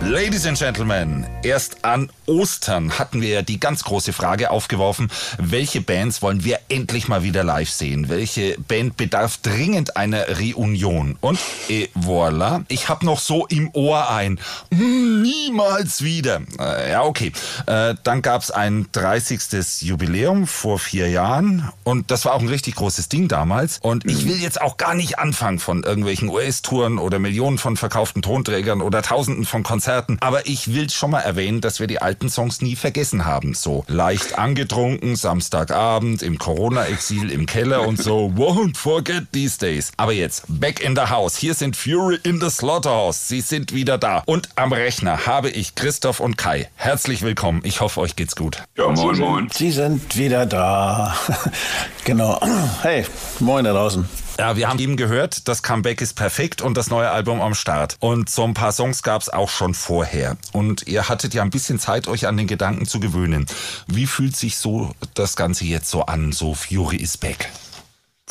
Ladies and Gentlemen, erst an Ostern hatten wir ja die ganz große Frage aufgeworfen, welche Bands wollen wir endlich mal wieder live sehen? Welche Band bedarf dringend einer Reunion? Und et voilà, ich habe noch so im Ohr ein "Mm, niemals wieder. Äh, ja, okay. Äh, dann gab's ein 30. Jubiläum vor vier Jahren und das war auch ein richtig großes Ding damals. Und ich will jetzt auch gar nicht anfangen von irgendwelchen US-Touren oder Millionen von verkauften Tonträgern oder Tausenden von Konzerten. Aber ich will schon mal erwähnen, dass wir die alten Songs nie vergessen haben. So leicht angetrunken, Samstagabend, im Corona-Exil, im Keller und so. Won't forget these days. Aber jetzt, back in the house. Hier sind Fury in the Slaughterhouse. Sie sind wieder da. Und am Rechner habe ich Christoph und Kai. Herzlich willkommen. Ich hoffe, euch geht's gut. Ja, moin, moin. Sie sind wieder da. genau. Hey, moin da draußen. Ja, wir haben eben gehört, das Comeback ist perfekt und das neue Album am Start. Und so ein paar Songs gab's auch schon vorher. Und ihr hattet ja ein bisschen Zeit, euch an den Gedanken zu gewöhnen. Wie fühlt sich so das Ganze jetzt so an? So Fury is back.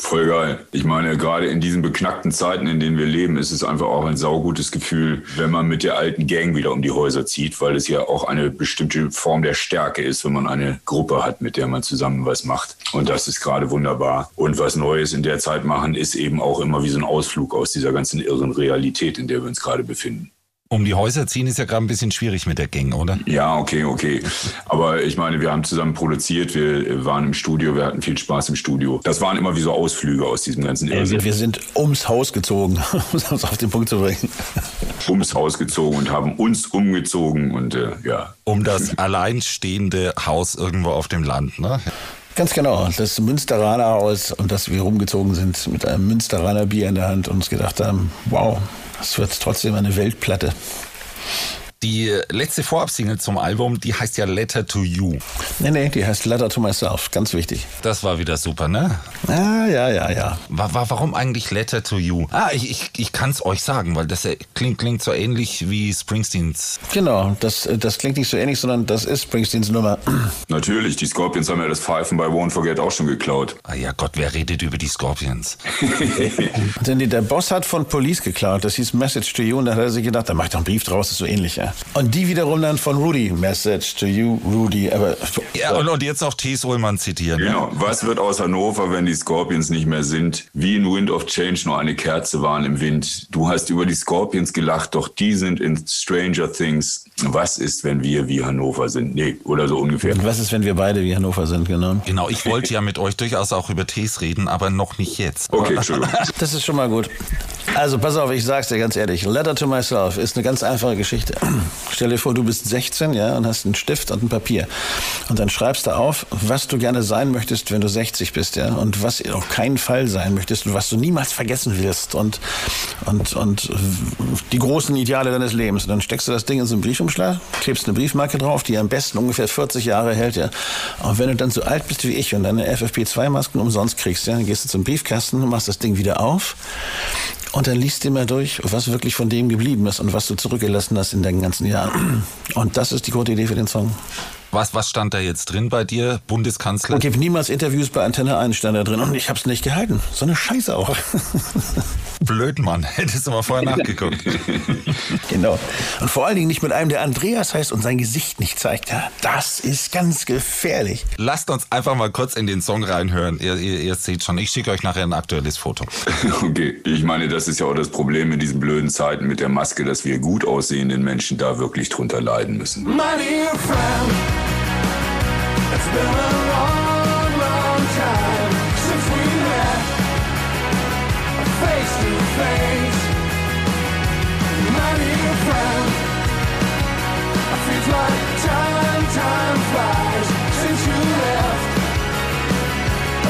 Voll geil. Ich meine, gerade in diesen beknackten Zeiten, in denen wir leben, ist es einfach auch ein saugutes Gefühl, wenn man mit der alten Gang wieder um die Häuser zieht, weil es ja auch eine bestimmte Form der Stärke ist, wenn man eine Gruppe hat, mit der man zusammen was macht. Und das ist gerade wunderbar. Und was Neues in der Zeit machen, ist eben auch immer wie so ein Ausflug aus dieser ganzen irren Realität, in der wir uns gerade befinden. Um die Häuser ziehen ist ja gerade ein bisschen schwierig mit der Gang, oder? Ja, okay, okay. Aber ich meine, wir haben zusammen produziert, wir waren im Studio, wir hatten viel Spaß im Studio. Das waren immer wie so Ausflüge aus diesem ganzen Ey, wir, wir sind ums Haus gezogen, um es auf den Punkt zu bringen. ums Haus gezogen und haben uns umgezogen und äh, ja. Um das alleinstehende Haus irgendwo auf dem Land, ne? Ganz genau. Das Münsteraner Haus und dass wir rumgezogen sind mit einem Münsteraner Bier in der Hand und uns gedacht haben, wow, das wird trotzdem eine Weltplatte. Die letzte Vorabsingle zum Album, die heißt ja Letter to You. Nee, nee, die heißt Letter to Myself. Ganz wichtig. Das war wieder super, ne? Ah, ja, ja, ja. Wa- wa- Warum eigentlich Letter to You? Ah, ich, ich, ich kann es euch sagen, weil das äh, klingt, klingt so ähnlich wie Springsteens. Genau, das, das klingt nicht so ähnlich, sondern das ist Springsteens Nummer. Natürlich, die Scorpions haben ja das Pfeifen bei Won't Forget auch schon geklaut. Ah ja Gott, wer redet über die Scorpions? Denn die- der Boss hat von Police geklaut, das hieß Message to You und da hat er sich gedacht, da mach ich doch einen Brief draus, das ist so ähnlich, ja. Und die wiederum dann von Rudy, Message to You, Rudy, aber Ja, und, und jetzt noch T.S. Ullmann zitieren. Genau. Was wird aus Hannover, wenn die Scorpions nicht mehr sind? Wie in Wind of Change nur eine Kerze waren im Wind. Du hast über die Scorpions gelacht, doch die sind in Stranger Things. Was ist, wenn wir wie Hannover sind? Nee, oder so ungefähr. was ist, wenn wir beide wie Hannover sind, genau. Genau, ich wollte ja mit euch durchaus auch über Tees reden, aber noch nicht jetzt. Okay, Entschuldigung. Das ist schon mal gut. Also pass auf, ich sag's dir ganz ehrlich. Letter to myself ist eine ganz einfache Geschichte. Stell dir vor, du bist 16, ja, und hast einen Stift und ein Papier. Und dann schreibst du auf, was du gerne sein möchtest, wenn du 60 bist, ja, und was auf keinen Fall sein möchtest und was du niemals vergessen wirst und, und, und die großen Ideale deines Lebens. Und dann steckst du das Ding in so einen Briefumschlag, klebst eine Briefmarke drauf, die am besten ungefähr 40 Jahre hält, ja. Und wenn du dann so alt bist wie ich und deine FFP2-Masken umsonst kriegst, ja, dann gehst du zum Briefkasten, machst das Ding wieder auf und dann liest du mal durch, was wirklich von dem geblieben ist und was du zurückgelassen hast in deinen ganzen Jahren. Und das ist die gute Idee für den Song. Was, was stand da jetzt drin bei dir, Bundeskanzler? Und gib niemals Interviews bei Antenne 1 stand da drin und ich hab's nicht gehalten. So eine Scheiße auch. Blöd, Mann. Hättest du mal vorher nachgeguckt. genau. Und vor allen Dingen nicht mit einem, der Andreas heißt und sein Gesicht nicht zeigt. Ja, das ist ganz gefährlich. Lasst uns einfach mal kurz in den Song reinhören. Ihr, ihr, ihr seht schon, ich schicke euch nachher ein aktuelles Foto. Okay, ich meine, das ist ja auch das Problem in diesen blöden Zeiten mit der Maske, dass wir gut aussehenden Menschen da wirklich drunter leiden müssen. My dear friend, it's been a long, long it feels like time, time flies since you left.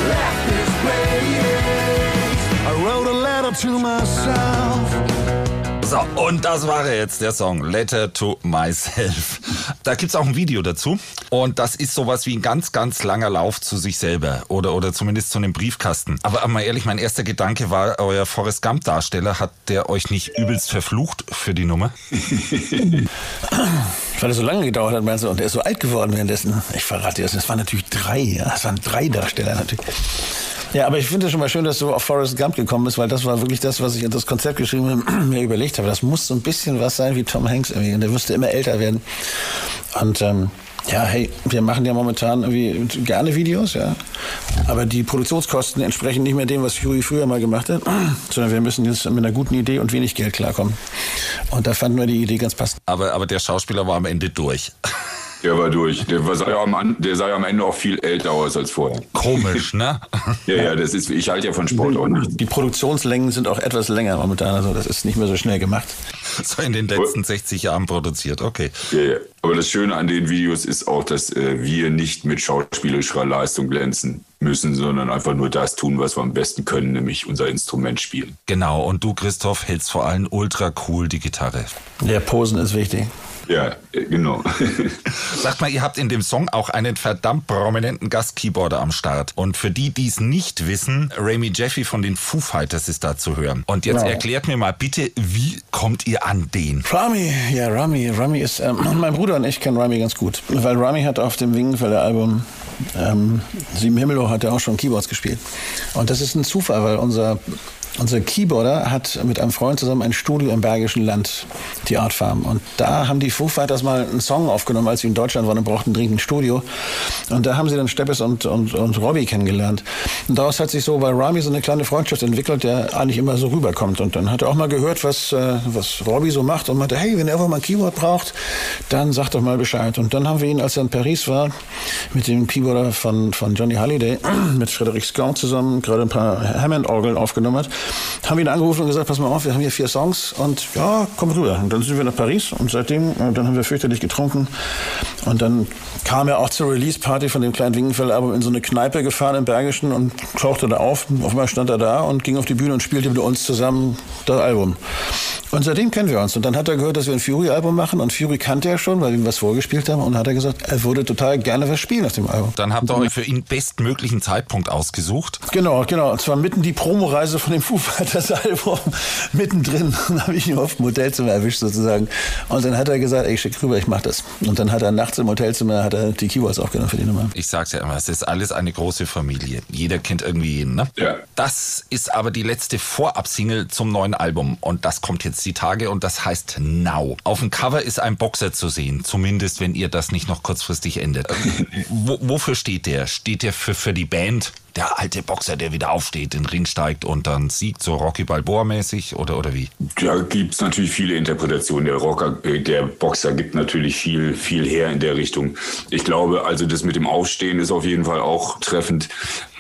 Left this place. I wrote a letter to myself. So, und das war er jetzt, der Song Letter to Myself. Da gibt's auch ein Video dazu. Und das ist sowas wie ein ganz, ganz langer Lauf zu sich selber. Oder, oder zumindest zu einem Briefkasten. Aber mal ehrlich, mein erster Gedanke war, euer Forrest Gump-Darsteller, hat der euch nicht übelst verflucht für die Nummer? Weil es so lange gedauert hat, meinst du, und er ist so alt geworden währenddessen. Ich verrate dir das, es waren natürlich drei, ja. Es waren drei Darsteller natürlich. Ja, aber ich finde es schon mal schön, dass du auf Forrest Gump gekommen bist, weil das war wirklich das, was ich in das Konzept geschrieben habe, mir überlegt habe. Das muss so ein bisschen was sein wie Tom Hanks irgendwie. Und der müsste immer älter werden. Und ähm, ja, hey, wir machen ja momentan irgendwie gerne Videos, ja. Aber die Produktionskosten entsprechen nicht mehr dem, was Fury früher mal gemacht hat, sondern wir müssen jetzt mit einer guten Idee und wenig Geld klarkommen. Und da fanden wir die Idee ganz passend. Aber, aber der Schauspieler war am Ende durch. Der war durch. Der, war, sah ja am, der sah ja am Ende auch viel älter aus als vorher. Komisch, ne? Ja, ja, das ist, ich halte ja von Sport auch nichts. Die Produktionslängen sind auch etwas länger momentan, also das ist nicht mehr so schnell gemacht. So in den letzten 60 Jahren produziert, okay. Ja, ja. Aber das Schöne an den Videos ist auch, dass äh, wir nicht mit schauspielerischer Leistung glänzen müssen, sondern einfach nur das tun, was wir am besten können, nämlich unser Instrument spielen. Genau, und du, Christoph, hältst vor allem ultra cool die Gitarre. Der Posen ist wichtig. Ja, äh, genau. Sagt mal, ihr habt in dem Song auch einen verdammt prominenten Gast-Keyboarder am Start. Und für die, die es nicht wissen, Ramy Jeffy von den Foo Fighters ist da zu hören. Und jetzt Ja. erklärt mir mal bitte, wie kommt ihr an den? Rami, ja, Rami. Rami ist, ähm, mein Bruder und ich kennen Rami ganz gut. Weil Rami hat auf dem Wingenfelder Album ähm, Sieben Himmelhoch hat er auch schon Keyboards gespielt. Und das ist ein Zufall, weil unser, unser Keyboarder hat mit einem Freund zusammen ein Studio im Bergischen Land, die Art Farm. Und da haben die Foo Fighters mal einen Song aufgenommen, als sie in Deutschland waren und brauchten dringend ein Studio. Und da haben sie dann Steppes und, und, und Robbie kennengelernt. Und daraus hat sich so bei Rami so eine kleine Freundschaft entwickelt, der eigentlich immer so rüberkommt. Und dann hat er auch mal gehört, was, äh, was Robbie so macht und meinte, hey, wenn er einfach mal ein Keyboard braucht, dann sag doch mal Bescheid. Und dann haben wir ihn, als er in Paris war, mit dem Keyboarder von, von Johnny Halliday, mit Frederic Scott zusammen, gerade ein paar Hammond-Orgeln aufgenommen hat, haben wir ihn angerufen und gesagt, pass mal auf, wir haben hier vier Songs und ja, komm rüber. Und dann sind wir nach Paris und seitdem, äh, dann haben wir fürchterlich getrunken. Und dann kam er auch zur Release-Party von dem kleinen Wingenfeld-Album in so eine Kneipe gefahren im Bergischen und tauchte da auf. Auf einmal stand er da und ging auf die Bühne und spielte mit uns zusammen das Album. Und seitdem kennen wir uns. Und dann hat er gehört, dass wir ein Fury-Album machen. Und Fury kannte er schon, weil wir ihm was vorgespielt haben. Und hat er gesagt, er würde total gerne was spielen auf dem Album. Dann habt ihr euch für ihn bestmöglichen Zeitpunkt ausgesucht. Genau, genau. Und zwar mitten die Promoreise von dem Foo Fighters Album mittendrin. Und habe ich ihn auf dem Hotelzimmer erwischt sozusagen. Und dann hat er gesagt, ey, schick rüber, ich mach das. Und dann hat er nachts im Hotelzimmer hat er die Keyboards aufgenommen für die Nummer. Ich sag's ja immer, es ist alles eine große Familie. Jeder kennt irgendwie jeden, ne? Ja. Das ist aber die letzte Vorab-Single zum neuen Album. Und das kommt jetzt die Tage und das heißt Now. Auf dem Cover ist ein Boxer zu sehen. Zumindest, wenn ihr das nicht noch kurzfristig ändert. Wo, wofür steht der? Steht der für, für die Band? Der alte Boxer, der wieder aufsteht, in den Ring steigt und dann siegt, so Rocky Balboa-mäßig oder, oder wie? Da gibt's natürlich viele Interpretationen. Der Rocker, äh, der Boxer gibt natürlich viel, viel her in der Richtung. Ich glaube, also das mit dem Aufstehen ist auf jeden Fall auch treffend.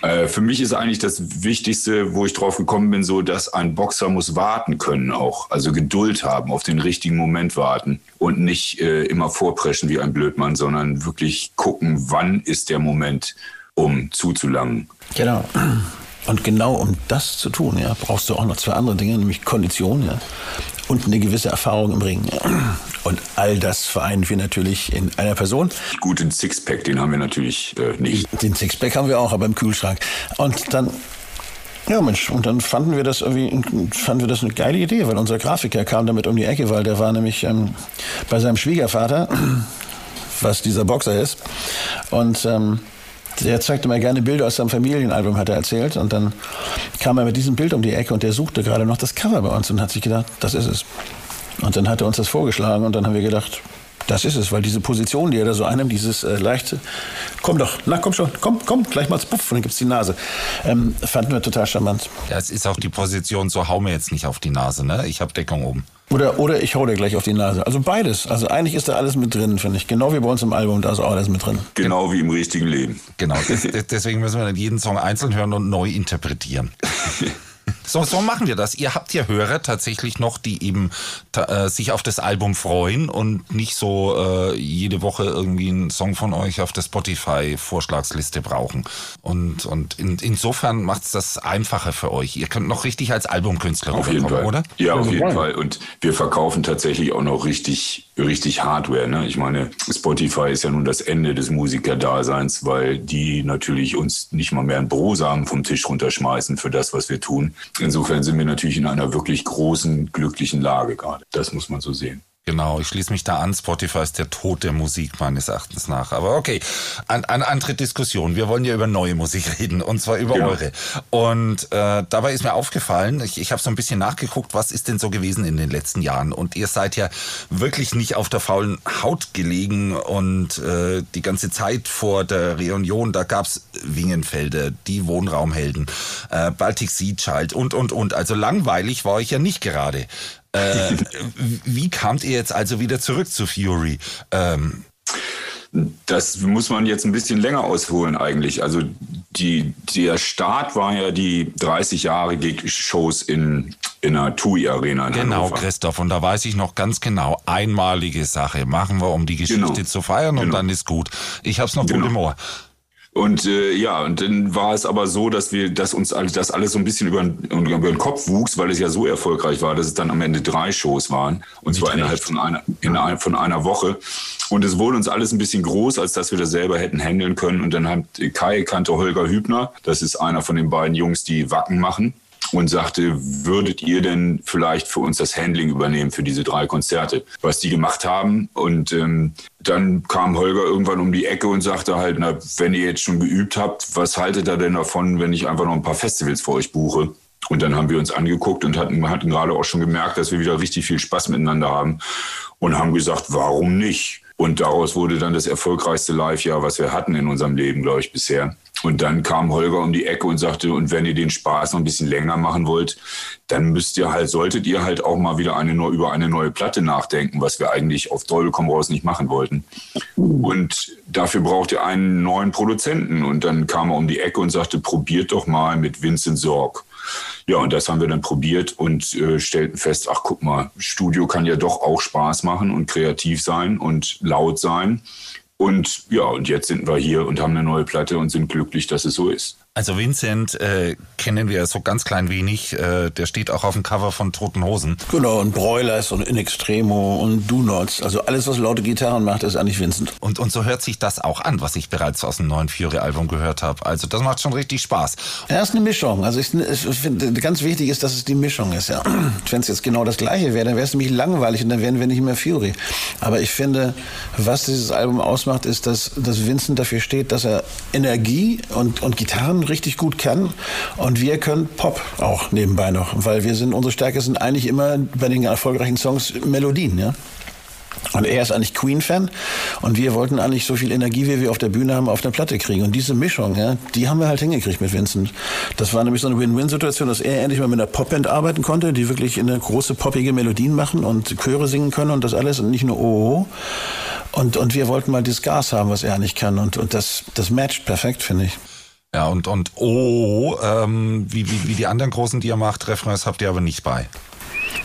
Äh, für mich ist eigentlich das Wichtigste, wo ich drauf gekommen bin, so, dass ein Boxer muss warten können auch. Also Geduld haben, auf den richtigen Moment warten und nicht äh, immer vorpreschen wie ein Blödmann, sondern wirklich gucken, wann ist der Moment, um zuzulangen. Genau. Und genau um das zu tun, ja, brauchst du auch noch zwei andere Dinge, nämlich Kondition, ja, und eine gewisse Erfahrung im Ring. Ja. Und all das vereinen wir natürlich in einer Person. Guten Sixpack, den haben wir natürlich äh, nicht. Den Sixpack haben wir auch, aber im Kühlschrank. Und dann, ja Mensch, und dann fanden wir das irgendwie, fanden wir das eine geile Idee, weil unser Grafiker kam damit um die Ecke, weil der war nämlich ähm, bei seinem Schwiegervater, was dieser Boxer ist. Und ähm, der zeigte mir gerne Bilder aus seinem Familienalbum, hat er erzählt. Und dann kam er mit diesem Bild um die Ecke und der suchte gerade noch das Cover bei uns und hat sich gedacht, das ist es. Und dann hat er uns das vorgeschlagen und dann haben wir gedacht, das ist es, weil diese Position, die er da so einnimmt, dieses äh, leichte, komm doch, na komm schon, komm, komm, gleich mal puff, und dann gibt's die Nase, ähm, fanden wir total charmant. Ja, es ist auch die Position, so hau mir jetzt nicht auf die Nase, ne? Ich habe Deckung oben. Oder, oder ich hau dir gleich auf die Nase. Also beides. Also eigentlich ist da alles mit drin, finde ich. Genau wie bei uns im Album, da ist auch alles mit drin. Genau wie im richtigen Leben. Genau, des, des, deswegen müssen wir dann jeden Song einzeln hören und neu interpretieren. So, so machen wir das. Ihr habt ja Hörer tatsächlich noch, die eben äh, sich auf das Album freuen und nicht so äh, jede Woche irgendwie einen Song von euch auf der Spotify-Vorschlagsliste brauchen. Und, und in, insofern macht es das einfacher für euch. Ihr könnt noch richtig als Albumkünstler Auf jeden Fall. oder? Ja, auf jeden. Fall. Und wir verkaufen tatsächlich auch noch richtig, richtig Hardware. Ne? Ich meine, Spotify ist ja nun das Ende des Musikerdaseins, weil die natürlich uns nicht mal mehr einen Brosamen vom Tisch runterschmeißen für das, was wir tun. Insofern sind wir natürlich in einer wirklich großen, glücklichen Lage gerade. Das muss man so sehen. Genau, ich schließe mich da an. Spotify ist der Tod der Musik meines Erachtens nach. Aber okay, an, an andere Diskussion. Wir wollen ja über neue Musik reden und zwar über Genau. eure. Und äh, dabei ist mir aufgefallen, ich, ich habe so ein bisschen nachgeguckt, was ist denn so gewesen in den letzten Jahren. Und ihr seid ja wirklich nicht auf der faulen Haut gelegen und äh, die ganze Zeit vor der Reunion, da gab's Wingenfelder, die Wohnraumhelden, äh, Baltic Sea Child und, und, und. Also langweilig war ich ja nicht gerade. Äh, wie kamt ihr jetzt also wieder zurück zu Fury? Ähm, Das muss man jetzt ein bisschen länger ausholen eigentlich. Also die, der Start war ja die 30 Jahre Gig-Shows in, in der TUI Arena in genau, Hannover. Christoph. Und da weiß ich noch ganz genau, einmalige Sache. Machen wir, um die Geschichte Genau. zu feiern und Genau. dann ist gut. Ich hab's noch Genau. gut im Ohr. Und äh, ja, und dann war es aber so, dass wir, dass uns alles, das alles so ein bisschen über, den- über den Kopf wuchs, weil es ja so erfolgreich war, dass es dann am Ende drei Shows waren. Und zwar recht. innerhalb von einer, innerhalb von einer Woche. Und es wurde uns alles ein bisschen groß, als dass wir das selber hätten handeln können. Und dann hat Kai kannte Holger Hübner, das ist einer von den beiden Jungs, die Wacken machen. Und sagte, würdet ihr denn vielleicht für uns das Handling übernehmen für diese drei Konzerte, was die gemacht haben? Und ähm, dann kam Holger irgendwann um die Ecke und sagte halt, na, wenn ihr jetzt schon geübt habt, was haltet ihr denn davon, wenn ich einfach noch ein paar Festivals für euch buche? Und dann haben wir uns angeguckt und hatten, hatten gerade auch schon gemerkt, dass wir wieder richtig viel Spaß miteinander haben und haben gesagt, warum nicht? Und daraus wurde dann das erfolgreichste Live-Jahr, was wir hatten in unserem Leben, glaube ich, bisher. Und dann kam Holger um die Ecke und sagte, und wenn ihr den Spaß noch ein bisschen länger machen wollt, dann müsst ihr halt, solltet ihr halt auch mal wieder eine, über eine neue Platte nachdenken, was wir eigentlich auf Teufel komm raus nicht machen wollten. Und dafür braucht ihr einen neuen Produzenten. Und dann kam er um die Ecke und sagte, probiert doch mal mit Vincent Sorg. Ja, und das haben wir dann probiert und äh, stellten fest, ach guck mal, Studio kann ja doch auch Spaß machen und kreativ sein und laut sein. Und ja, und jetzt sind wir hier und haben eine neue Platte und sind glücklich, dass es so ist. Also Vincent äh, kennen wir so ganz klein wenig. Äh, der steht auch auf dem Cover von Toten Hosen. Genau, und Broilers und In Extremo und Do Nots. Also alles, was laute Gitarren macht, ist eigentlich Vincent. Und, und so hört sich das auch an, was ich bereits aus dem neuen Fury-Album gehört habe. Also das macht schon richtig Spaß. Ja, ist eine Mischung. Also ich, ich finde, ganz wichtig ist, dass es die Mischung ist. Ja. Wenn es jetzt genau das Gleiche wäre, dann wäre es nämlich langweilig und dann wären wir nicht mehr Fury. Aber ich finde, was dieses Album ausmacht, ist, dass, dass Vincent dafür steht, dass er Energie und, und Gitarren richtig gut kann und wir können Pop auch nebenbei noch, weil wir sind unsere Stärke sind eigentlich immer bei den erfolgreichen Songs Melodien, ja. Und er ist eigentlich Queen-Fan und wir wollten eigentlich so viel Energie, wie wir auf der Bühne haben, auf der Platte kriegen. Und diese Mischung, ja, die haben wir halt hingekriegt mit Vincent. Das war nämlich so eine Win-Win-Situation, dass er endlich mal mit einer Popband arbeiten konnte, die wirklich eine große poppige Melodien machen und Chöre singen können und das alles und nicht nur oh. Und, und wir wollten mal dieses Gas haben, was er nicht kann. Und, und das, das matcht perfekt, finde ich. Ja, und, und oh, ähm, wie, wie, wie die anderen großen, die ihr macht, Refrains habt ihr aber nicht bei.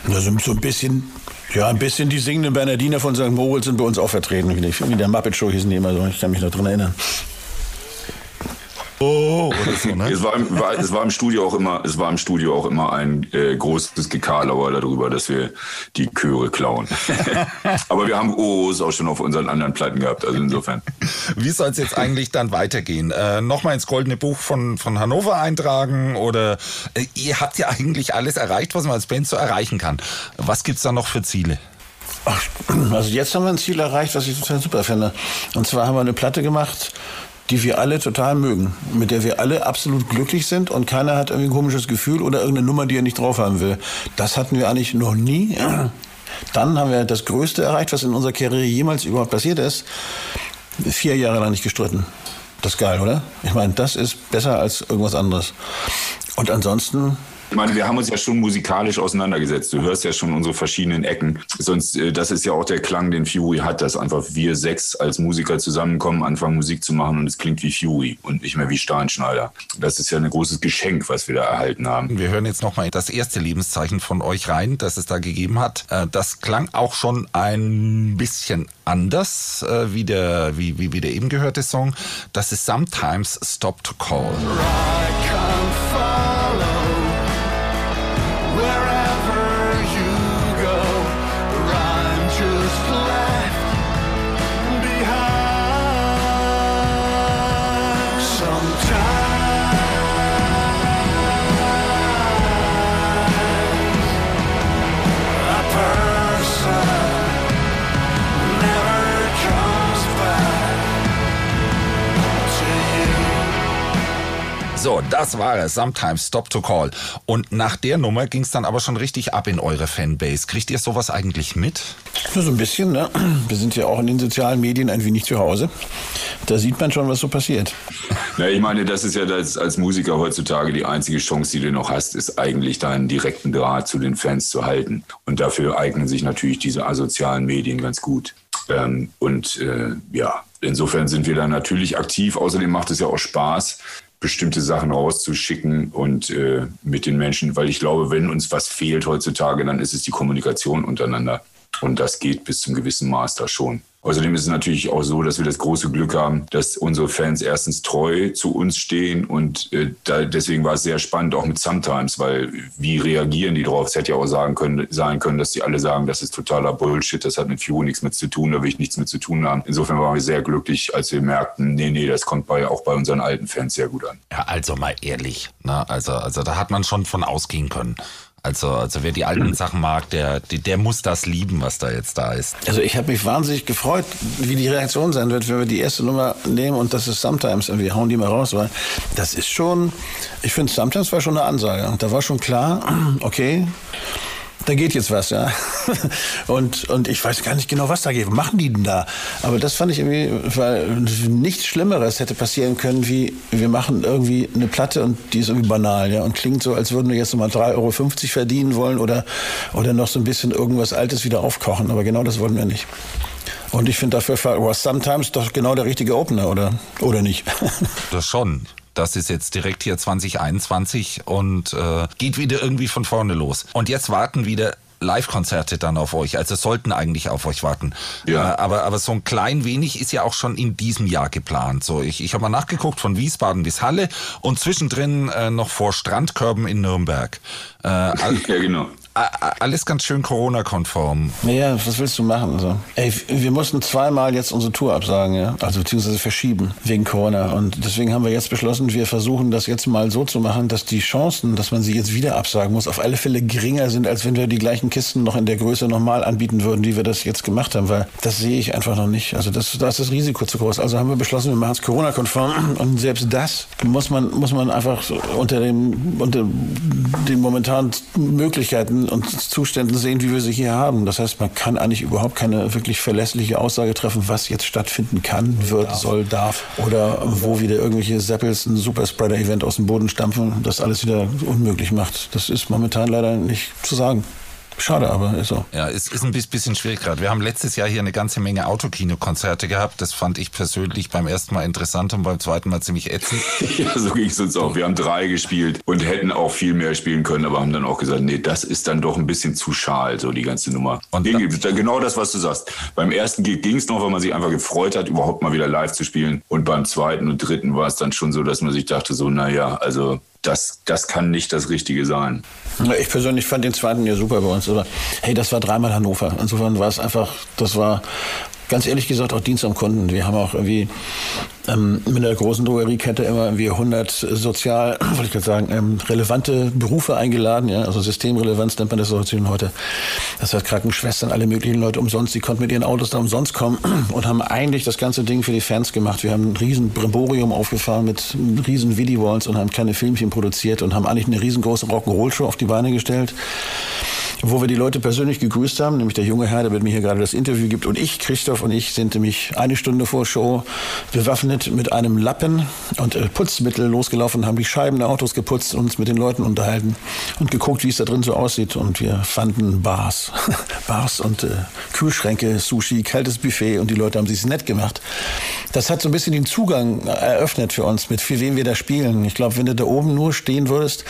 Also so ein bisschen, ja, ein bisschen die singenden Bernardiner von St. Moritz sind bei uns auch vertreten. Wie der Muppet Show hießen die immer so. Ich kann mich noch dran erinnern. Oh, oder so, ne? Es war, im- war, es war im Studio auch immer, es war im Studio auch immer ein äh, großes Gekarlauer darüber, dass wir die Chöre klauen. Aber wir haben O's auch schon auf unseren anderen Platten gehabt, also insofern. Wie soll es jetzt eigentlich dann weitergehen? Äh, Nochmal ins Goldene Buch von, von Hannover eintragen oder äh, ihr habt ja eigentlich alles erreicht, was man als Band so erreichen kann. Was gibt's da noch für Ziele? Ach, also jetzt haben wir ein Ziel erreicht, was ich total super finde. Und zwar haben wir eine Platte gemacht, die wir alle total mögen, mit der wir alle absolut glücklich sind und keiner hat irgendwie ein komisches Gefühl oder irgendeine Nummer, die er nicht drauf haben will. Das hatten wir eigentlich noch nie. Dann haben wir das Größte erreicht, was in unserer Karriere jemals überhaupt passiert ist. Vier Jahre lang nicht gestritten. Das ist geil, oder? Ich meine, das ist besser als irgendwas anderes. Und ansonsten Ich meine, wir haben uns ja schon musikalisch auseinandergesetzt. Du hörst ja schon unsere verschiedenen Ecken. Sonst, äh, das ist ja auch der Klang, den Fury hat, dass einfach wir sechs als Musiker zusammenkommen, anfangen Musik zu machen und es klingt wie Fury und nicht mehr wie Steinschneider. Das ist ja ein großes Geschenk, was wir da erhalten haben. Wir hören jetzt nochmal das erste Lebenszeichen von euch rein, das es da gegeben hat. Äh, Das klang auch schon ein bisschen anders äh, wie, der, wie, wie, wie der eben gehörte Song. Das ist Sometimes Stop to Call. I can't follow das war es. Sometimes Stop to Call. Und nach der Nummer ging es dann aber schon richtig ab in eure Fanbase. Kriegt ihr sowas eigentlich mit? Nur so ein bisschen, ne? Wir sind ja auch in den sozialen Medien ein wenig zu Hause. Da sieht man schon, was so passiert. Na, ich meine, das ist ja das, als Musiker heutzutage die einzige Chance, die du noch hast, ist eigentlich deinen direkten Draht zu den Fans zu halten. Und dafür eignen sich natürlich diese asozialen Medien ganz gut. Ähm, und äh, ja, insofern sind wir da natürlich aktiv. Außerdem macht es ja auch Spaß, bestimmte Sachen rauszuschicken und äh, mit den Menschen, weil ich glaube, wenn uns was fehlt heutzutage, dann ist es die Kommunikation untereinander. Und das geht bis zum gewissen Maß da schon. Außerdem ist es natürlich auch so, dass wir das große Glück haben, dass unsere Fans erstens treu zu uns stehen und äh, da, deswegen war es sehr spannend auch mit Sometimes, weil wie reagieren die drauf? Es hätte ja auch sagen können, sein können, dass die alle sagen, das ist totaler Bullshit, das hat mit Fugo nichts mit zu tun, da will ich nichts mit zu tun haben. Insofern waren wir sehr glücklich, als wir merkten, nee, nee, das kommt bei, auch bei unseren alten Fans sehr gut an. Ja, also mal ehrlich. Ne? Also, also da hat man schon von ausgehen können. Also, also wer die alten Sachen mag, der, der, der muss das lieben, was da jetzt da ist. Also ich habe mich wahnsinnig gefreut, wie die Reaktion sein wird, wenn wir die erste Nummer nehmen und das ist Sometimes und wir hauen die mal raus, weil das ist schon, ich finde Sometimes war schon eine Ansage. Da war schon klar, okay, da geht jetzt was, ja. Und, und ich weiß gar nicht genau, was da geht. Was machen die denn da? Aber das fand ich irgendwie, weil nichts Schlimmeres hätte passieren können, wie wir machen irgendwie eine Platte und die ist irgendwie banal, ja. Und klingt so, als würden wir jetzt nochmal 3,50 Euro verdienen wollen oder, oder noch so ein bisschen irgendwas Altes wieder aufkochen. Aber genau das wollen wir nicht. Und ich finde dafür was Sometimes doch genau der richtige Opener, oder, oder nicht? Das schon. Das ist jetzt direkt hier 2021 und äh, geht wieder irgendwie von vorne los. Und jetzt warten wieder Live-Konzerte dann auf euch. Also sollten eigentlich auf euch warten. Ja. Äh, aber, aber so ein klein wenig ist ja auch schon in diesem Jahr geplant. So, ich, ich habe mal nachgeguckt von Wiesbaden bis Halle und zwischendrin äh, noch vor Strandkörben in Nürnberg. Äh, all, Ja, genau. Alles ganz schön Corona-konform. Naja, was willst du machen? Also, ey, wir mussten zweimal jetzt unsere Tour absagen, ja. Also beziehungsweise verschieben wegen Corona. Und deswegen haben wir jetzt beschlossen, wir versuchen das jetzt mal so zu machen, dass die Chancen, dass man sie jetzt wieder absagen muss, auf alle Fälle geringer sind, als wenn wir die gleichen Kisten noch in der Größe nochmal anbieten würden, wie wir das jetzt gemacht haben. Weil das sehe ich einfach noch nicht. Also das, da ist das Risiko zu groß. Also haben wir beschlossen, wir machen es Corona-konform. Und selbst das muss man, muss man einfach so unter dem, unter den momentanen Möglichkeiten und Zuständen sehen, wie wir sie hier haben. Das heißt, man kann eigentlich überhaupt keine wirklich verlässliche Aussage treffen, was jetzt stattfinden kann, wird, soll, darf. Oder wo wieder irgendwelche Seppels ein Superspreader-Event aus dem Boden stampfen, das alles wieder unmöglich macht. Das ist momentan leider nicht zu sagen. Schade, aber ist so. Ja, es ist ein bis- bisschen schwierig gerade. Wir haben letztes Jahr hier eine ganze Menge Autokino-Konzerte gehabt. Das fand ich persönlich beim ersten Mal interessant und beim zweiten Mal ziemlich ätzend. Ja, so ging es uns auch. Wir haben drei gespielt und hätten auch viel mehr spielen können, aber haben dann auch gesagt, nee, das ist dann doch ein bisschen zu schal, so die ganze Nummer. Und dann- dann, genau das, was du sagst. Beim ersten Gig ging es noch, weil man sich einfach gefreut hat, überhaupt mal wieder live zu spielen. Und beim zweiten und dritten war es dann schon so, dass man sich dachte, so, naja, also das, das kann nicht das Richtige sein. Ich persönlich fand den zweiten ja super bei uns. Aber hey, das war dreimal Hannover. Insofern war es einfach, das war ganz ehrlich gesagt auch Dienst am Kunden. Wir haben auch irgendwie ähm, mit einer großen Drogeriekette immer irgendwie 100 sozial, wollte ich gerade sagen, ähm, relevante Berufe eingeladen. Ja? Also Systemrelevanz nennt man das heute. Das heißt Krankenschwestern, alle möglichen Leute umsonst. Die konnten mit ihren Autos da umsonst kommen und haben eigentlich das ganze Ding für die Fans gemacht. Wir haben ein riesen Brimborium aufgefahren mit riesen Videowalls und haben kleine Filmchen produziert und haben eigentlich eine riesengroße Rock'n'Roll-Show auf die Beine gestellt wo wir die Leute persönlich gegrüßt haben, nämlich der junge Herr, der mit mir hier gerade das Interview gibt und ich, Christoph und ich, sind nämlich eine Stunde vor Show bewaffnet mit einem Lappen und äh, Putzmittel losgelaufen haben die Scheiben der Autos geputzt und uns mit den Leuten unterhalten und geguckt, wie es da drin so aussieht und wir fanden Bars, Bars und äh, Kühlschränke, Sushi, kaltes Buffet und die Leute haben sich's nett gemacht. Das hat so ein bisschen den Zugang eröffnet für uns, mit für wen wir da spielen. Ich glaube, wenn du da oben nur stehen würdest,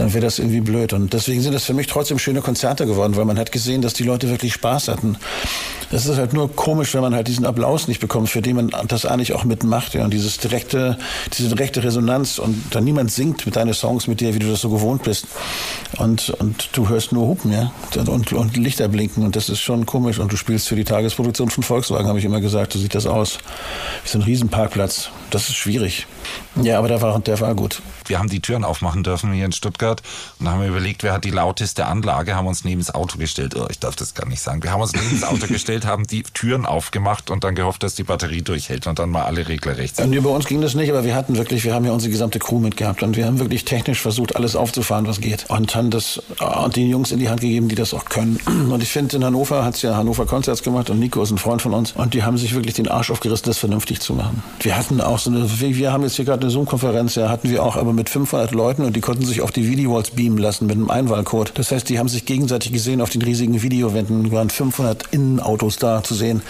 dann wäre das irgendwie blöd. Und deswegen sind das für mich trotzdem schöne Konzerte geworden, weil man hat gesehen, dass die Leute wirklich Spaß hatten. Es ist halt nur komisch, wenn man halt diesen Applaus nicht bekommt, für den man das eigentlich auch mitmacht. Ja, und dieses direkte, diese direkte Resonanz und dann niemand singt mit deinen Songs mit dir, wie du das so gewohnt bist. Und, und du hörst nur Hupen, ja, und, und Lichter blinken und das ist schon komisch. Und du spielst für die Tagesproduktion von Volkswagen, habe ich immer gesagt, so sieht das aus. Wie so ein Riesenparkplatz. Das ist schwierig. Ja, aber der war, der war gut. Wir haben die Türen aufmachen dürfen hier in Stuttgart und haben überlegt, wer hat die lauteste Anlage, haben uns neben das Auto gestellt. Oh, ich darf das gar nicht sagen. Wir haben uns neben das Auto gestellt, haben die Türen aufgemacht und dann gehofft, dass die Batterie durchhält und dann mal alle Regler rechts. Und bei uns ging das nicht, aber wir hatten wirklich, wir haben ja unsere gesamte Crew mitgehabt und wir haben wirklich technisch versucht, alles aufzufahren, was geht. Und haben das und den Jungs in die Hand gegeben, die das auch können. Und ich finde, in Hannover hat es ja Hannover Konzerts gemacht und Nico ist ein Freund von uns und die haben sich wirklich den Arsch aufgerissen, das vernünftig zu machen. Wir hatten auch so eine, wir haben jetzt hier gerade eine Zoom-Konferenz, ja, hatten wir auch, aber mit 500 Leuten und die konnten sich auf die Videowalls beamen lassen mit einem Einwahlcode. Das heißt, die haben sich gegenseitig gesehen auf den riesigen Videowänden, waren 500 Innenautos da zu sehen.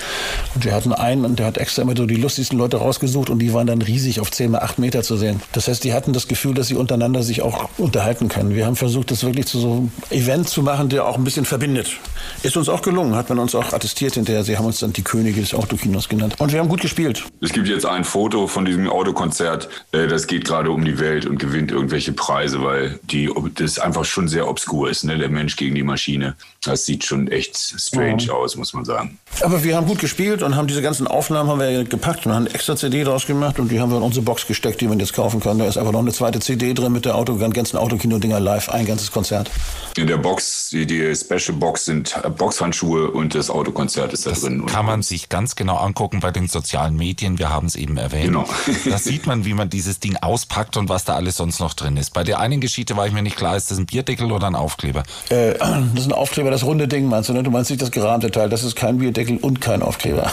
Und wir hatten einen und der hat extra immer so die lustigsten Leute rausgesucht und die waren dann riesig auf 10 mal 8 Meter zu sehen. Das heißt, die hatten das Gefühl, dass sie untereinander sich auch unterhalten können. Wir haben versucht, das wirklich zu so einem Event zu machen, der auch ein bisschen verbindet. Ist uns auch gelungen, hat man uns auch attestiert hinterher. Sie haben uns dann die Könige des Autokinos genannt. Und wir haben gut gespielt. Es gibt jetzt ein Foto von diesem Autokonzert, äh, das geht gerade um die Welt und gewinnt irgendwelche Preise, weil die, das einfach schon sehr obskur ist, ne? der Mensch gegen die Maschine. Das sieht schon echt strange Ja. aus, muss man sagen. Aber wir haben gut gespielt und haben diese ganzen Aufnahmen haben wir gepackt und haben eine extra CD draus gemacht und die haben wir in unsere Box gesteckt, die man jetzt kaufen kann. Da ist einfach noch eine zweite CD drin mit der Auto, ganzen Autokino-Dinger live, ein ganzes Konzert. In der Box, die, die Special Box sind äh, Boxhandschuhe und das Autokonzert ist da drin. Kann man sich ganz genau angucken bei den sozialen Medien. Wir haben es eben erwähnt. Genau. Da sieht man, wie man dieses Ding auspackt und was da alles sonst noch drin ist. Bei der einen Geschichte war ich mir nicht klar, ist das ein Bierdeckel oder ein Aufkleber? Äh, das ist ein Aufkleber, das runde Ding meinst du, ne? Du meinst nicht das gerahmte Teil. Das ist kein Bierdeckel und kein Aufkleber.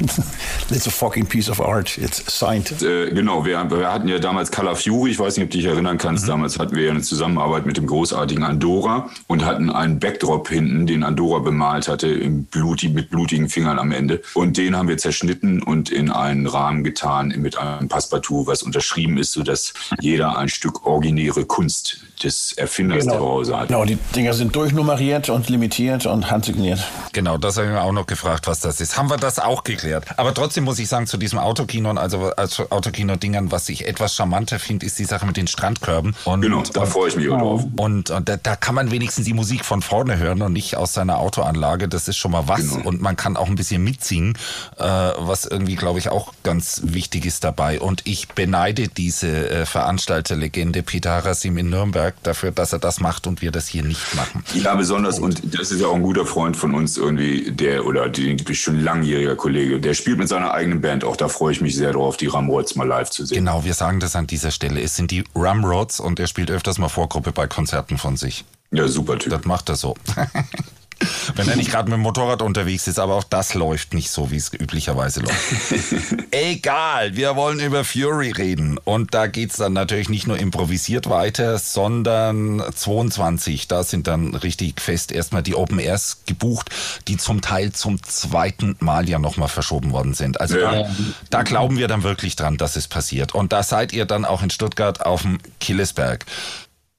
It's a fucking piece of art. It's signed. Äh, genau, wir, wir hatten ja damals Color Fury, ich weiß nicht, ob du dich erinnern kannst, damals hatten wir ja eine Zusammenarbeit mit dem großartigen Andorra und hatten einen Backdrop hinten, den Andorra bemalt hatte, im Bluti, mit blutigen Fingern am Ende. Und den haben wir zerschnitten und in einen Rahmen getan mit einem Passepartout, was unterschrieben ist, sodass jeder ein Stück originäre Kunst des Erfinders der Hause hat. Genau, die Dinger sind durchnummeriert und limitiert und handsigniert. Genau, das habe ich mir auch noch gefragt, was das ist. Haben wir das auch geklärt. Aber trotzdem muss ich sagen, zu diesem Autokino, also als Autokino-Dingern, was ich etwas charmanter finde, ist die Sache mit den Strandkörben. Und, Genau, da freue ich mich auch drauf. Und, und da, da kann man wenigstens die Musik von vorne hören und nicht aus seiner Autoanlage. Das ist schon mal was. Genau. Und man kann auch ein bisschen mitsingen, äh, was irgendwie, glaube ich, auch ganz wichtig ist dabei. Und ich beneide diese äh, Veranstalterlegende Peter Harasim in Nürnberg dafür, dass er das macht und wir das hier nicht machen. Ja, besonders, und das ist ja auch ein guter Freund von uns irgendwie, der, oder die, schon langjähriger Kollege, der spielt mit seiner eigenen Band auch, da freue ich mich sehr drauf, die Ramrods mal live zu sehen. Genau, wir sagen das an dieser Stelle. Es sind die Rumrods und er spielt öfters mal Vorgruppe bei Konzerten von sich. Ja, super Typ. Das macht er so. Wenn er nicht gerade mit dem Motorrad unterwegs ist, aber auch das läuft nicht so, wie es üblicherweise läuft. Egal, wir wollen über Fury reden. Und da geht's dann natürlich nicht nur improvisiert weiter, sondern 22, da sind dann richtig fest erstmal die Open Airs gebucht, die zum Teil zum zweiten Mal ja nochmal verschoben worden sind. Also Ja. da, da glauben wir dann wirklich dran, dass es passiert. Und da seid ihr dann auch in Stuttgart auf dem Killesberg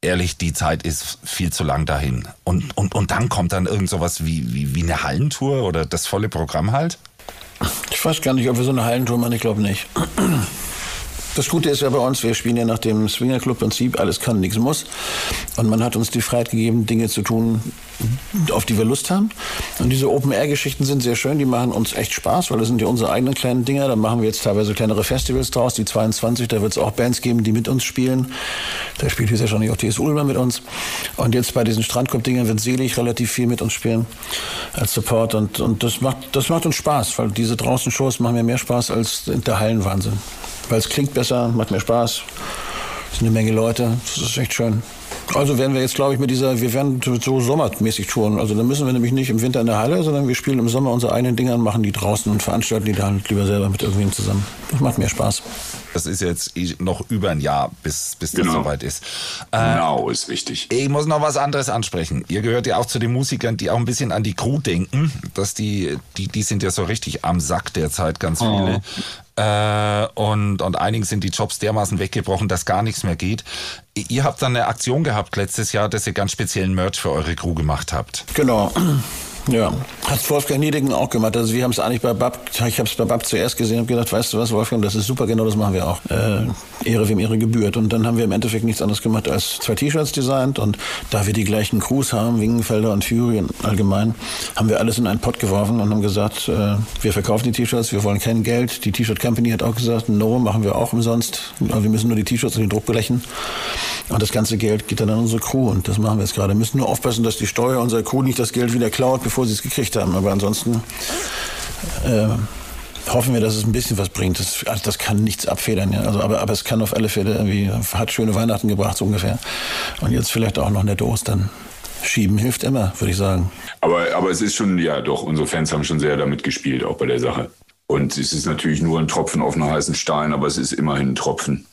ehrlich, die Zeit ist viel zu lang dahin. Und, und, und dann kommt dann irgend sowas wie, wie, wie eine Hallentour oder das volle Programm halt? Ich weiß gar nicht, ob wir so eine Hallentour machen, ich glaube nicht. Das Gute ist ja bei uns, wir spielen ja nach dem Swingerclub-Prinzip, alles kann, nichts muss. Und man hat uns die Freiheit gegeben, Dinge zu tun, auf die wir Lust haben. Und diese Open-Air-Geschichten sind sehr schön, die machen uns echt Spaß, weil das sind ja unsere eigenen kleinen Dinger. Da machen wir jetzt teilweise kleinere Festivals draus. Die 22, da wird es auch Bands geben, die mit uns spielen. Da spielt höchstwahrscheinlich auch TS Ulmer mit uns. Und jetzt bei diesen Strandkorb-Dingern wird Selig relativ viel mit uns spielen als Support. Und, und das, macht, das macht uns Spaß, weil diese Draußen-Shows machen mir mehr Spaß als der Hallenwahnsinn. Weil es klingt besser, macht mehr Spaß. Es sind eine Menge Leute. Das ist echt schön. Also werden wir jetzt, glaube ich, mit dieser, wir werden so sommermäßig touren. Also dann müssen wir nämlich nicht im Winter in der Halle, sondern wir spielen im Sommer unsere eigenen Dinger und machen die draußen und veranstalten die dann lieber selber mit irgendwem zusammen. Das macht mehr Spaß. Das ist jetzt noch über ein Jahr, bis, bis das Genau. soweit ist. Äh, Genau, ist wichtig. Ich muss noch was anderes ansprechen. Ihr gehört ja auch zu den Musikern, die auch ein bisschen an die Crew denken. Dass die, die, die sind ja so richtig am Sack derzeit, ganz viele. Äh, und, und einigen sind die Jobs dermaßen weggebrochen, dass gar nichts mehr geht. Ihr habt dann eine Aktion gehabt letztes Jahr, dass ihr ganz speziellen Merch für eure Crew gemacht habt. Genau. Ja, hat Wolfgang Niedegen auch gemacht. Also wir haben es eigentlich bei Bab, ich habe es bei Bab zuerst gesehen und gedacht, weißt du was, Wolfgang, das ist super, genau das machen wir auch. Äh, Ehre wem Ehre gebührt. Und dann haben wir im Endeffekt nichts anderes gemacht als zwei T-Shirts designt und da wir die gleichen Crews haben, Wingenfelder und Fury allgemein, haben wir alles in einen Pott geworfen und haben gesagt, äh, wir verkaufen die T-Shirts, wir wollen kein Geld. Die T-Shirt Company hat auch gesagt, no, machen wir auch umsonst. Wir müssen nur die T-Shirts und den Druck belechen. Und das ganze Geld geht dann an unsere Crew und das machen wir jetzt gerade. Wir müssen nur aufpassen, dass die Steuer unserer Crew nicht das Geld wieder klaut, bevor sie es gekriegt haben. Aber ansonsten äh, hoffen wir, dass es ein bisschen was bringt. Das, also das kann nichts abfedern. Ja. Also, aber, aber es kann auf alle Fälle irgendwie, hat schöne Weihnachten gebracht, so ungefähr. Und jetzt vielleicht auch noch nette Ostern. Schieben hilft immer, würde ich sagen. Aber, aber es ist schon, ja doch, unsere Fans haben schon sehr damit gespielt, auch bei der Sache. Und es ist natürlich nur ein Tropfen auf einen heißen Stein, aber es ist immerhin ein Tropfen.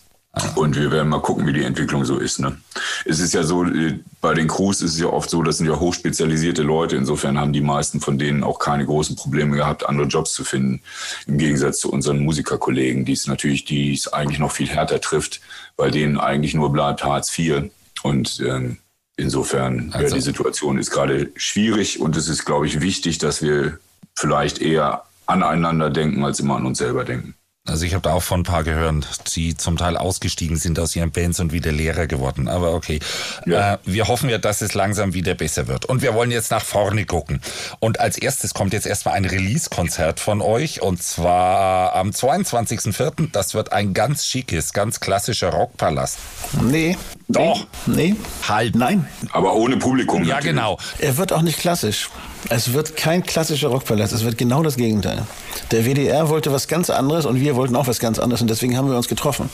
Und wir werden mal gucken, wie die Entwicklung so ist. Ne? Es ist ja so, äh, bei den Crews ist es ja oft so, das sind ja hochspezialisierte Leute. Insofern haben die meisten von denen auch keine großen Probleme gehabt, andere Jobs zu finden. Im Gegensatz zu unseren Musikerkollegen, die es natürlich, die es eigentlich noch viel härter trifft, weil denen eigentlich nur bleibt Hartz IV. Und ähm, insofern, also. ja, die Situation ist gerade schwierig und es ist, glaube ich, wichtig, dass wir vielleicht eher aneinander denken, als immer an uns selber denken. Also ich habe da auch von ein paar gehört, die zum Teil ausgestiegen sind aus ihren Bands und wieder Lehrer geworden. Aber okay, ja. äh, wir hoffen ja, dass es langsam wieder besser wird. Und wir wollen jetzt nach vorne gucken. Und als erstes kommt jetzt erstmal ein Release-Konzert von euch. Und zwar am 22.04. Das wird ein ganz schickes, ganz klassischer Rockpalast. Nee. Doch. Nee. Halt. Nein. Aber ohne Publikum. Ja, natürlich. genau. Er wird auch nicht klassisch. Es wird kein klassischer Rockpalast, es wird genau das Gegenteil. Der WDR wollte was ganz anderes und wir wollten auch was ganz anderes und deswegen haben wir uns getroffen.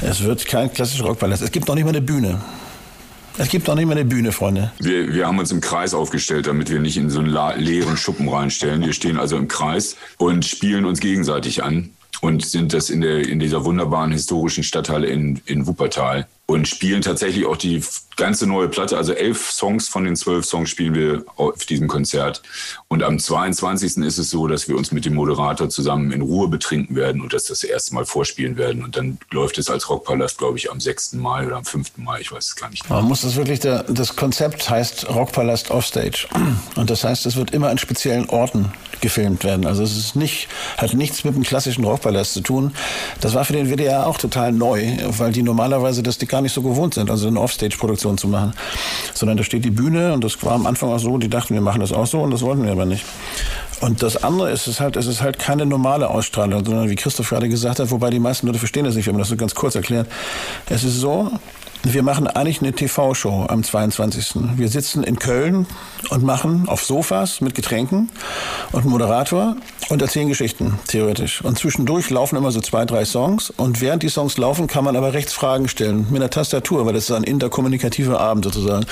Es wird kein klassischer Rockpalast. Es gibt noch nicht mal eine Bühne. Es gibt noch nicht mal eine Bühne, Freunde. Wir, wir haben uns im Kreis aufgestellt, damit wir nicht in so einen leeren Schuppen reinstellen. Wir stehen also im Kreis und spielen uns gegenseitig an und sind das in, der, in dieser wunderbaren historischen Stadthalle in, in Wuppertal und spielen tatsächlich auch die ganze neue Platte. Also elf Songs von den zwölf Songs spielen wir auf diesem Konzert. Und am 22. ist es so, dass wir uns mit dem Moderator zusammen in Ruhe betrinken werden und das das erste Mal vorspielen werden. Und dann läuft es als Rockpalast, glaube ich, am 6. Mai oder am 5. Mai, ich weiß es gar nicht. Man muss das wirklich, der, das Konzept heißt Rockpalast Offstage. Und das heißt, es wird immer an speziellen Orten gefilmt werden. Also es ist nicht, hat nichts mit dem klassischen Rockpalast zu tun. Das war für den WDR auch total neu, weil die normalerweise das die gar nicht so gewohnt sind, also eine Offstage-Produktion zu machen. Sondern da steht die Bühne und das war am Anfang auch so, die dachten, wir machen das auch so und das wollten wir aber nicht. Und das andere ist es halt, es ist halt keine normale Ausstrahlung, sondern wie Christoph gerade gesagt hat, wobei die meisten Leute verstehen das nicht, wenn man das so ganz kurz erklärt. Es ist so, wir machen eigentlich eine TV-Show am 22. Wir sitzen in Köln und machen auf Sofas mit Getränken und Moderator und erzählen Geschichten, theoretisch. Und zwischendurch laufen immer so zwei, drei Songs. Und während die Songs laufen, kann man aber rechts Fragen stellen mit einer Tastatur, weil das ist ein interkommunikativer Abend sozusagen.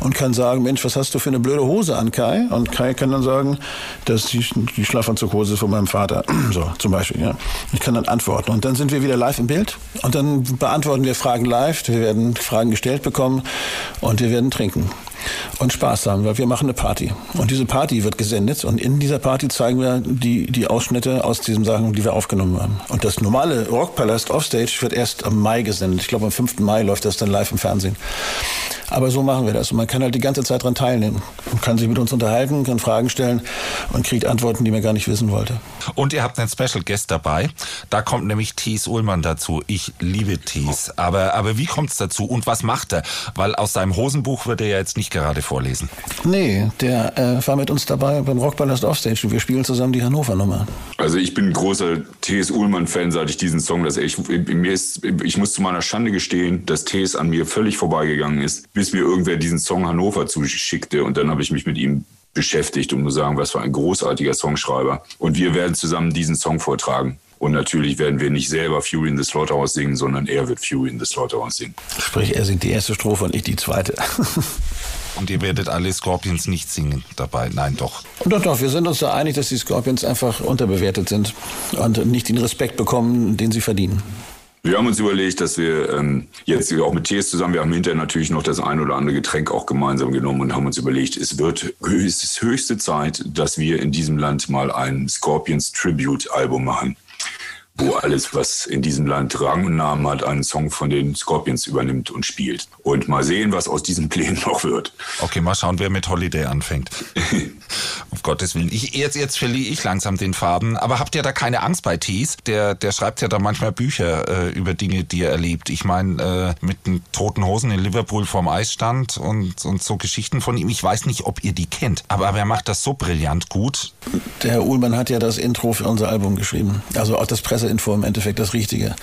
Und kann sagen, Mensch, was hast du für eine blöde Hose an, Kai? Und Kai kann dann sagen, das ist die, die Schlafanzughose von meinem Vater. So, zum Beispiel, ja. Ich kann dann antworten. Und dann sind wir wieder live im Bild. Und dann beantworten wir Fragen live. Wir werden Fragen gestellt bekommen und wir werden trinken und Spaß haben, weil wir machen eine Party. Und diese Party wird gesendet und in dieser Party zeigen wir die, die Ausschnitte aus diesen Sachen, die wir aufgenommen haben. Und das normale Rockpalast Offstage wird erst am Mai gesendet. Ich glaube, am 5. Mai läuft das dann live im Fernsehen. Aber so machen wir das. Und man kann halt die ganze Zeit daran teilnehmen. Man kann sich mit uns unterhalten, kann Fragen stellen und kriegt Antworten, die man gar nicht wissen wollte. Und ihr habt einen Special Guest dabei. Da kommt nämlich Thies Ullmann dazu. Ich liebe Thies. Aber, aber wie kommt es dazu und was macht er? Weil aus seinem Hosenbuch wird er ja jetzt nicht gerade vorlesen. Nee, der äh, war mit uns dabei beim Rockballast Offstage und wir spielen zusammen die Hannover-Nummer. Also ich bin ein großer T.S. Ullmann-Fan, seit ich diesen Song, dass ich, mir ist, ich muss zu meiner Schande gestehen, dass T.S. an mir völlig vorbeigegangen ist bis mir irgendwer diesen Song Hannover zuschickte. Und dann habe ich mich mit ihm beschäftigt und muss sagen, was für ein großartiger Songschreiber. Und wir werden zusammen diesen Song vortragen. Und natürlich werden wir nicht selber Fury in the Slaughterhouse singen, sondern er wird Fury in the Slaughterhouse singen. Sprich, er singt die erste Strophe und ich die zweite. Und ihr werdet alle Scorpions nicht singen dabei. Nein, doch. Doch, doch. Wir sind uns da einig, dass die Scorpions einfach unterbewertet sind und nicht den Respekt bekommen, den sie verdienen. Wir haben uns überlegt, dass wir ähm, jetzt auch mit Tees zusammen, wir haben hinterher natürlich noch das ein oder andere Getränk auch gemeinsam genommen und haben uns überlegt, es wird es ist höchste Zeit, dass wir in diesem Land mal ein Scorpions Tribute Album machen. Wo alles, was in diesem Land Rang und Namen hat, einen Song von den Scorpions übernimmt und spielt. Und mal sehen, was aus diesen Plänen noch wird. Okay, mal schauen, wer mit Holiday anfängt. Auf Gottes Willen. Ich, jetzt, jetzt verliere ich langsam den Faden. Aber habt ihr da keine Angst bei Thies? Der, der schreibt ja da manchmal Bücher äh, über Dinge, die er erlebt. Ich meine, äh, mit den toten Hosen in Liverpool vorm Eis stand und, und so Geschichten von ihm. Ich weiß nicht, ob ihr die kennt, aber, er macht das so brillant gut. Der Herr Uhlmann hat ja das Intro für unser Album geschrieben. Also auch das Presseinfo im Endeffekt das Richtige.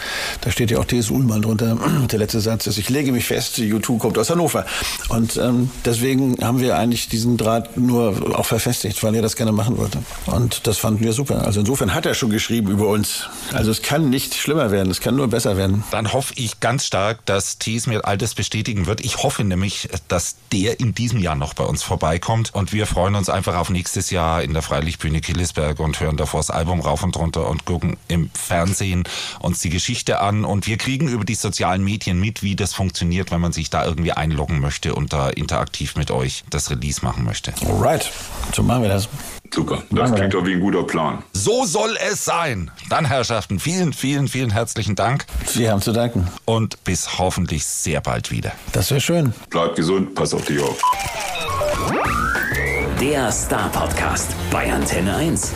Da steht ja auch T.S. Uhlmann drunter. Der letzte Satz ist, ich lege mich fest, U2 kommt aus Hannover. Und ähm, deswegen haben wir eigentlich diesen Draht nur auch verfestigt, weil er das gerne machen wollte. Und das fanden wir super. Also insofern hat er schon geschrieben über uns. Also es kann nicht schlimmer werden, es kann nur besser werden. Dann hoffe ich ganz stark, dass Thies mir all das bestätigen wird. Ich hoffe nämlich, dass der in diesem Jahr noch bei uns vorbeikommt. Und wir freuen uns einfach auf nächstes Jahr in der Freilichtbühne Killesberg und hören davor das Album rauf und runter und gucken im Fernsehen uns die Geschichte an. Und wir kriegen über die sozialen Medien mit, wie das funktioniert, wenn man sich da irgendwie einloggen möchte und da interaktiv mit euch das Release machen möchte. Alright, so machen wir das. Super. Das klingt doch wie ein guter Plan. So soll es sein. Dann, Herrschaften, vielen, vielen, vielen herzlichen Dank Wir haben zu danken. und bis hoffentlich sehr bald wieder. Das wäre schön. Bleib gesund, pass auf dich auf. Der Star Podcast bei Antenne 1.